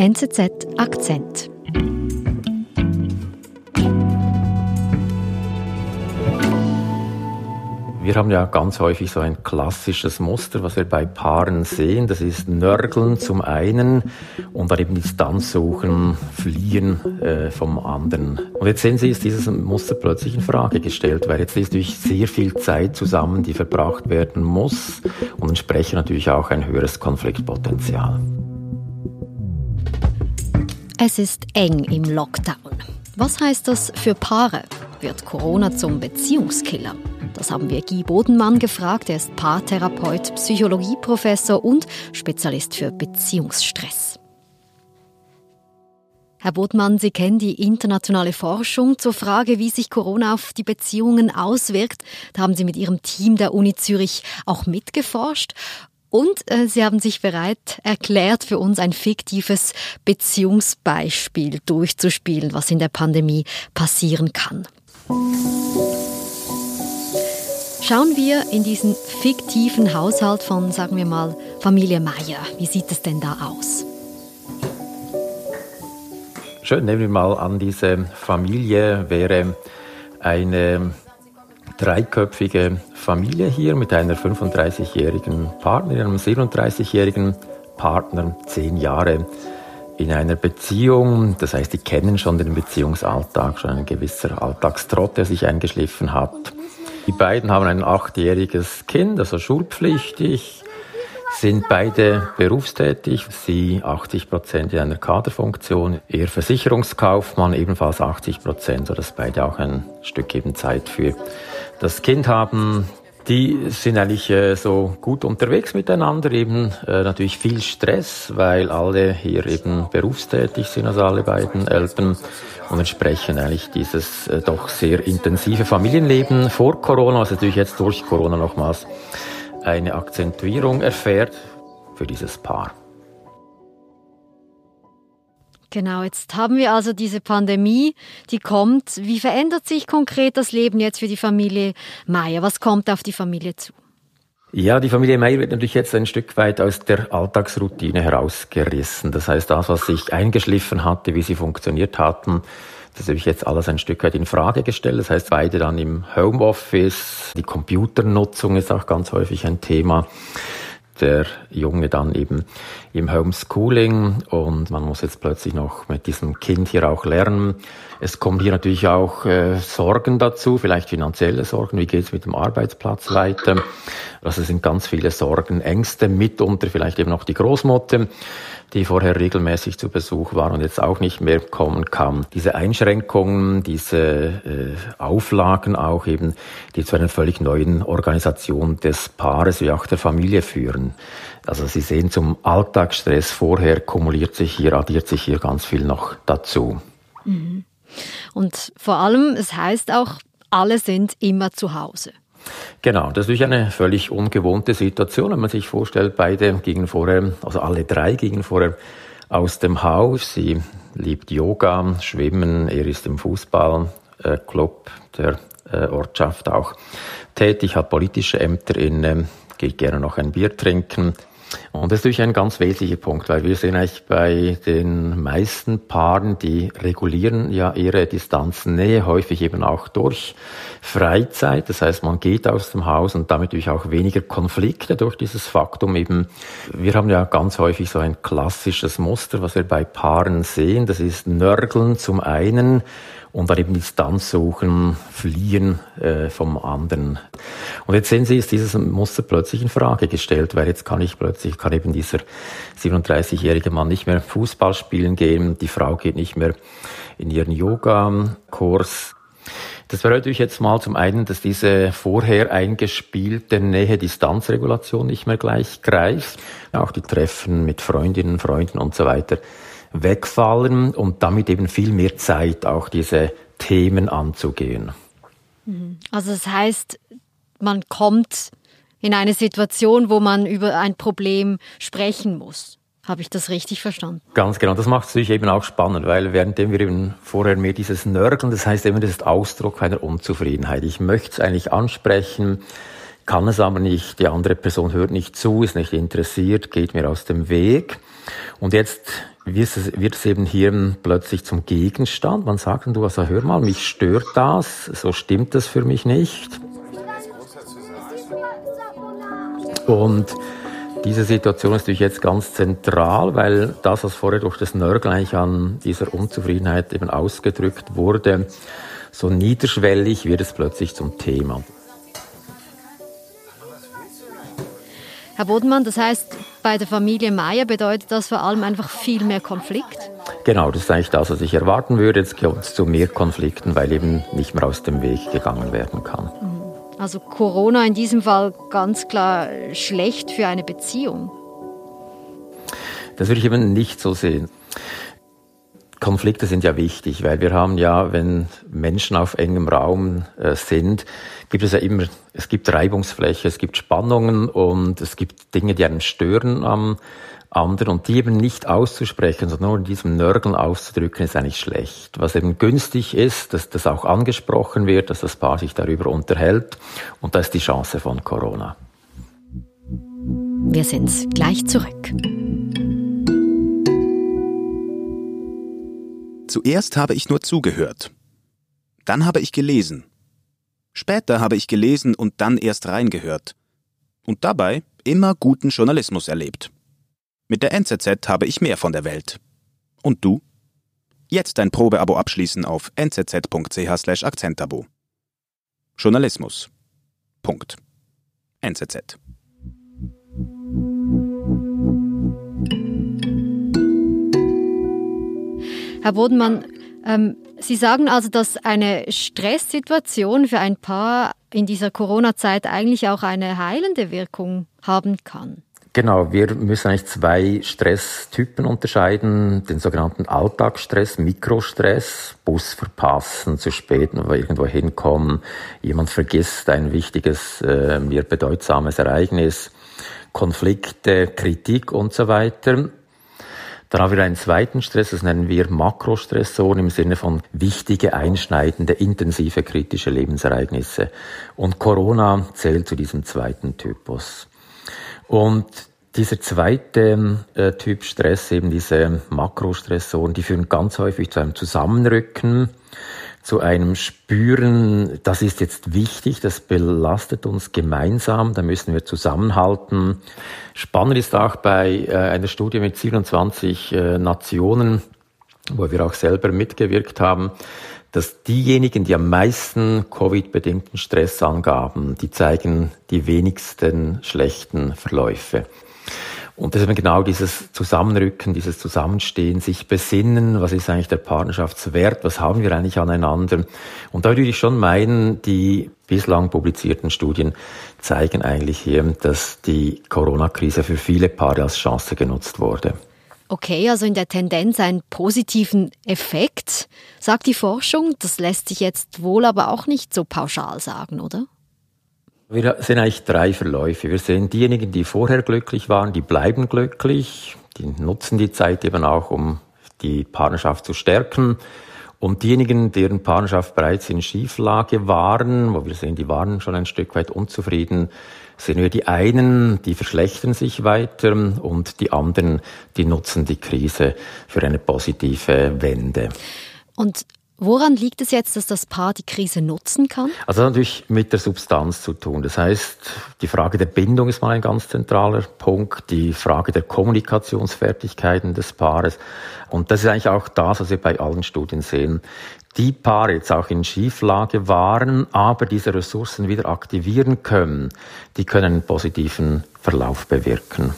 NZZ Akzent. Wir haben ja ganz häufig so ein klassisches Muster, was wir bei Paaren sehen. Das ist Nörgeln zum einen und dann eben Distanz suchen, fliehen äh, vom anderen. Und jetzt sehen Sie, ist dieses Muster plötzlich in Frage gestellt, weil jetzt ist natürlich sehr viel Zeit zusammen, die verbracht werden muss und entsprechend natürlich auch ein höheres Konfliktpotenzial. Es ist eng im Lockdown. Was heißt das für Paare? Wird Corona zum Beziehungskiller? Das haben wir Guy Bodenmann gefragt. Er ist Paartherapeut, Psychologieprofessor und Spezialist für Beziehungsstress. Herr Bodenmann, Sie kennen die internationale Forschung zur Frage, wie sich Corona auf die Beziehungen auswirkt. Da haben Sie mit Ihrem Team der Uni Zürich auch mitgeforscht. Und äh, Sie haben sich bereit erklärt, für uns ein fiktives Beziehungsbeispiel durchzuspielen, was in der Pandemie passieren kann. Schauen wir in diesen fiktiven Haushalt von, sagen wir mal, Familie Meier. Wie sieht es denn da aus? Schön, nehmen wir mal an, diese Familie wäre eine dreiköpfige Familie hier mit einer 35-jährigen Partnerin, einem 37-jährigen Partner, zehn Jahre in einer Beziehung. Das heißt, die kennen schon den Beziehungsalltag, schon ein gewisser Alltagstrott, der sich eingeschliffen hat. Die beiden haben ein achtjähriges Kind, also schulpflichtig, sind beide berufstätig. Sie 80 Prozent in einer Kaderfunktion, ihr Versicherungskaufmann ebenfalls 80 Prozent, sodass beide auch ein Stück eben Zeit für das Kind haben. Die sind eigentlich äh, so gut unterwegs miteinander, eben äh, natürlich viel Stress, weil alle hier eben berufstätig sind, also alle beiden Eltern und entsprechend eigentlich dieses äh, doch sehr intensive Familienleben vor Corona, was natürlich jetzt durch Corona nochmals eine Akzentuierung erfährt für dieses Paar. Genau, jetzt haben wir also diese Pandemie, die kommt. Wie verändert sich konkret das Leben jetzt für die Familie Meier? Was kommt auf die Familie zu? Ja, die Familie Meier wird natürlich jetzt ein Stück weit aus der Alltagsroutine herausgerissen. Das heißt, das, was sich eingeschliffen hatte, wie sie funktioniert hatten, das habe ich jetzt alles ein Stück weit in Frage gestellt. Das heißt, beide dann im Homeoffice. Die Computernutzung ist auch ganz häufig ein Thema der Junge dann eben im Homeschooling und man muss jetzt plötzlich noch mit diesem Kind hier auch lernen. Es kommen hier natürlich auch äh, Sorgen dazu, vielleicht finanzielle Sorgen, wie geht es mit dem Arbeitsplatz weiter. Also es sind ganz viele Sorgen, Ängste, mitunter vielleicht eben auch die Großmutter die vorher regelmäßig zu Besuch war und jetzt auch nicht mehr kommen kann. Diese Einschränkungen, diese äh, Auflagen auch eben, die zu einer völlig neuen Organisation des Paares wie auch der Familie führen. Also Sie sehen zum Alltagsstress vorher kumuliert sich hier, addiert sich hier ganz viel noch dazu. Mhm. Und vor allem, es heißt auch, alle sind immer zu Hause. Genau, das ist natürlich eine völlig ungewohnte Situation, wenn man sich vorstellt, beide gingen vorher, also alle drei gingen vorher aus dem Haus. Sie liebt Yoga, Schwimmen, er ist im Fußballclub der äh, Ortschaft auch tätig, hat politische Ämter inne, geht gerne noch ein Bier trinken. Und das ist natürlich ein ganz wesentlicher Punkt, weil wir sehen eigentlich bei den meisten Paaren, die regulieren ja ihre Distanznähe häufig eben auch durch Freizeit. Das heißt, man geht aus dem Haus und damit natürlich auch weniger Konflikte durch dieses Faktum eben. Wir haben ja ganz häufig so ein klassisches Muster, was wir bei Paaren sehen. Das ist Nörgeln zum einen und dann eben Distanz suchen, fliehen äh, vom anderen. Und jetzt sehen Sie, ist dieses Muster plötzlich in Frage gestellt, weil jetzt kann ich plötzlich, kann eben dieser 37-jährige Mann nicht mehr Fußball spielen gehen, die Frau geht nicht mehr in ihren Yoga-Kurs. Das bedeutet natürlich jetzt mal zum einen, dass diese vorher eingespielte Nähe-Distanzregulation nicht mehr gleich greift. Auch die Treffen mit Freundinnen, Freunden und so weiter wegfallen und damit eben viel mehr Zeit, auch diese Themen anzugehen. Mhm. Also das heißt, man kommt in eine Situation, wo man über ein Problem sprechen muss. Habe ich das richtig verstanden? Ganz genau. Das macht es natürlich eben auch spannend, weil währenddem wir eben vorher mehr dieses Nörgeln, das heißt eben, das ist Ausdruck einer Unzufriedenheit. Ich möchte es eigentlich ansprechen, kann es aber nicht, die andere Person hört nicht zu, ist nicht interessiert, geht mir aus dem Weg. Und jetzt wird es, wird es eben hier plötzlich zum Gegenstand. Man sagt dann, du, also hör mal, mich stört das, so stimmt das für mich nicht. Und diese Situation ist natürlich jetzt ganz zentral, weil das, was vorher durch das Nörgel eigentlich an dieser Unzufriedenheit eben ausgedrückt wurde, so niederschwellig wird es plötzlich zum Thema. Herr Bodenmann, das heißt, bei der Familie Meier bedeutet das vor allem einfach viel mehr Konflikt? Genau, das ist eigentlich das, was ich erwarten würde. Jetzt kommt es zu mehr Konflikten, weil eben nicht mehr aus dem Weg gegangen werden kann. Mhm. Also Corona in diesem Fall ganz klar schlecht für eine Beziehung. Das würde ich eben nicht so sehen. Konflikte sind ja wichtig, weil wir haben ja, wenn Menschen auf engem Raum äh, sind, gibt es ja immer, es gibt Reibungsfläche, es gibt Spannungen und es gibt Dinge, die einen stören am anderen und die eben nicht auszusprechen, sondern nur in diesem Nörgeln auszudrücken, ist eigentlich schlecht. Was eben günstig ist, dass das auch angesprochen wird, dass das Paar sich darüber unterhält und das ist die Chance von Corona. Wir sind gleich zurück. Zuerst habe ich nur zugehört. Dann habe ich gelesen. Später habe ich gelesen und dann erst reingehört. Und dabei immer guten Journalismus erlebt. Mit der NZZ habe ich mehr von der Welt. Und du? Jetzt ein Probeabo abschließen auf nzz.ch Akzentabo. Journalismus. Punkt. NZZ. Herr Bodenmann, ähm, Sie sagen also, dass eine Stresssituation für ein Paar in dieser Corona-Zeit eigentlich auch eine heilende Wirkung haben kann. Genau, wir müssen eigentlich zwei Stresstypen unterscheiden. Den sogenannten Alltagsstress, Mikrostress, Bus verpassen, zu spät irgendwo hinkommen, jemand vergisst ein wichtiges, äh, mir bedeutsames Ereignis, Konflikte, Kritik und so weiter. Dann haben wir einen zweiten Stress, das nennen wir Makrostressoren im Sinne von wichtige, einschneidende, intensive, kritische Lebensereignisse. Und Corona zählt zu diesem zweiten Typus. Und dieser zweite äh, Typ Stress, eben diese Makrostressoren, die führen ganz häufig zu einem Zusammenrücken zu einem Spüren, das ist jetzt wichtig, das belastet uns gemeinsam, da müssen wir zusammenhalten. Spannend ist auch bei äh, einer Studie mit 27 äh, Nationen, wo wir auch selber mitgewirkt haben, dass diejenigen, die am meisten Covid-bedingten Stress angaben, die zeigen die wenigsten schlechten Verläufe. Und ist genau dieses Zusammenrücken, dieses Zusammenstehen, sich besinnen, was ist eigentlich der Partnerschaftswert, was haben wir eigentlich aneinander. Und da würde ich schon meinen, die bislang publizierten Studien zeigen eigentlich hier, dass die Corona-Krise für viele Paare als Chance genutzt wurde. Okay, also in der Tendenz einen positiven Effekt, sagt die Forschung. Das lässt sich jetzt wohl aber auch nicht so pauschal sagen, oder? Wir sehen eigentlich drei Verläufe. Wir sehen diejenigen, die vorher glücklich waren, die bleiben glücklich, die nutzen die Zeit eben auch, um die Partnerschaft zu stärken. Und diejenigen, deren Partnerschaft bereits in Schieflage waren, wo wir sehen, die waren schon ein Stück weit unzufrieden, sehen wir die einen, die verschlechtern sich weiter und die anderen, die nutzen die Krise für eine positive Wende. Und Woran liegt es jetzt, dass das Paar die Krise nutzen kann? Also natürlich mit der Substanz zu tun. Das heißt, die Frage der Bindung ist mal ein ganz zentraler Punkt, die Frage der Kommunikationsfertigkeiten des Paares. Und das ist eigentlich auch das, was wir bei allen Studien sehen. Die Paare jetzt auch in Schieflage waren, aber diese Ressourcen wieder aktivieren können, die können einen positiven Verlauf bewirken.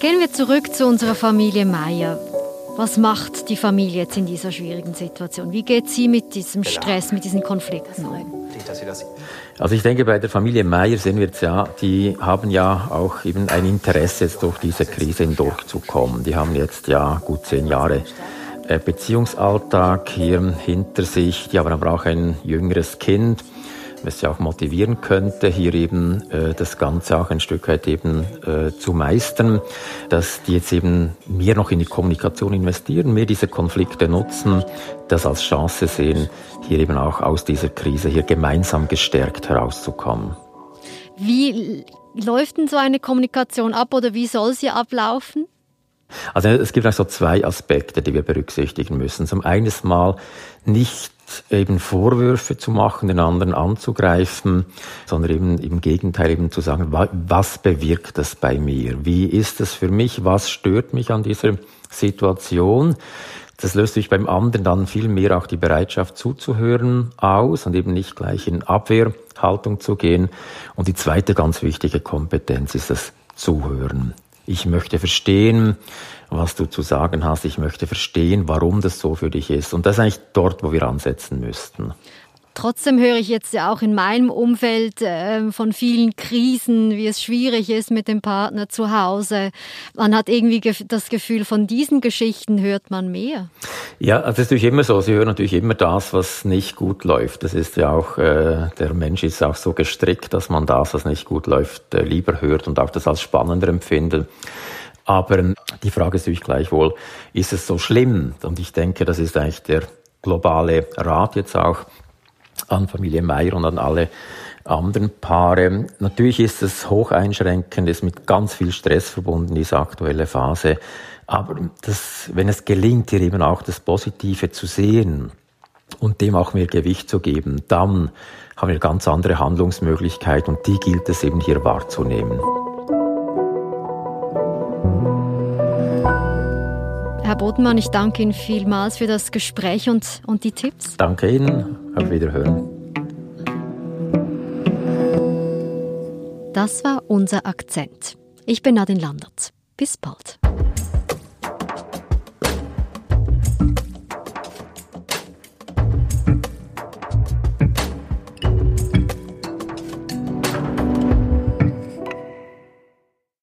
Gehen wir zurück zu unserer Familie Meier. Was macht die Familie jetzt in dieser schwierigen Situation? Wie geht sie mit diesem Stress, mit diesen Konflikten um? Also ich denke, bei der Familie Meier sehen wir jetzt ja, die haben ja auch eben ein Interesse, jetzt durch diese Krise hindurchzukommen. Die haben jetzt ja gut zehn Jahre äh, Beziehungsalltag hier hinter sich. Die haben aber auch ein jüngeres Kind es ja auch motivieren könnte, hier eben äh, das Ganze auch ein Stück weit eben äh, zu meistern, dass die jetzt eben mehr noch in die Kommunikation investieren, mehr diese Konflikte nutzen, das als Chance sehen, hier eben auch aus dieser Krise hier gemeinsam gestärkt herauszukommen. Wie läuft denn so eine Kommunikation ab oder wie soll sie ablaufen? Also es gibt also zwei Aspekte, die wir berücksichtigen müssen. Zum einen mal nicht eben Vorwürfe zu machen, den anderen anzugreifen, sondern eben im Gegenteil eben zu sagen, was bewirkt das bei mir? Wie ist es für mich? Was stört mich an dieser Situation? Das löst sich beim anderen dann viel mehr auch die Bereitschaft zuzuhören aus und eben nicht gleich in Abwehrhaltung zu gehen. Und die zweite ganz wichtige Kompetenz ist das Zuhören. Ich möchte verstehen, was du zu sagen hast. Ich möchte verstehen, warum das so für dich ist. Und das ist eigentlich dort, wo wir ansetzen müssten. Trotzdem höre ich jetzt ja auch in meinem Umfeld äh, von vielen Krisen, wie es schwierig ist mit dem Partner zu Hause. Man hat irgendwie das Gefühl, von diesen Geschichten hört man mehr. Ja, also das ist natürlich immer so. Sie hören natürlich immer das, was nicht gut läuft. Das ist ja auch, äh, der Mensch ist auch so gestrickt, dass man das, was nicht gut läuft, äh, lieber hört und auch das als spannender empfindet. Aber ähm, die Frage ist natürlich gleichwohl, ist es so schlimm? Und ich denke, das ist eigentlich der globale Rat jetzt auch an Familie Meier und an alle anderen Paare. Natürlich ist es hoch einschränkend, ist mit ganz viel Stress verbunden, diese aktuelle Phase. Aber das, wenn es gelingt, hier eben auch das Positive zu sehen und dem auch mehr Gewicht zu geben, dann haben wir ganz andere Handlungsmöglichkeiten und die gilt es eben hier wahrzunehmen. Herr Bodenmann, ich danke Ihnen vielmals für das Gespräch und, und die Tipps. Danke Ihnen. Auf Wiederhören. Das war unser Akzent. Ich bin Nadine Landert. Bis bald.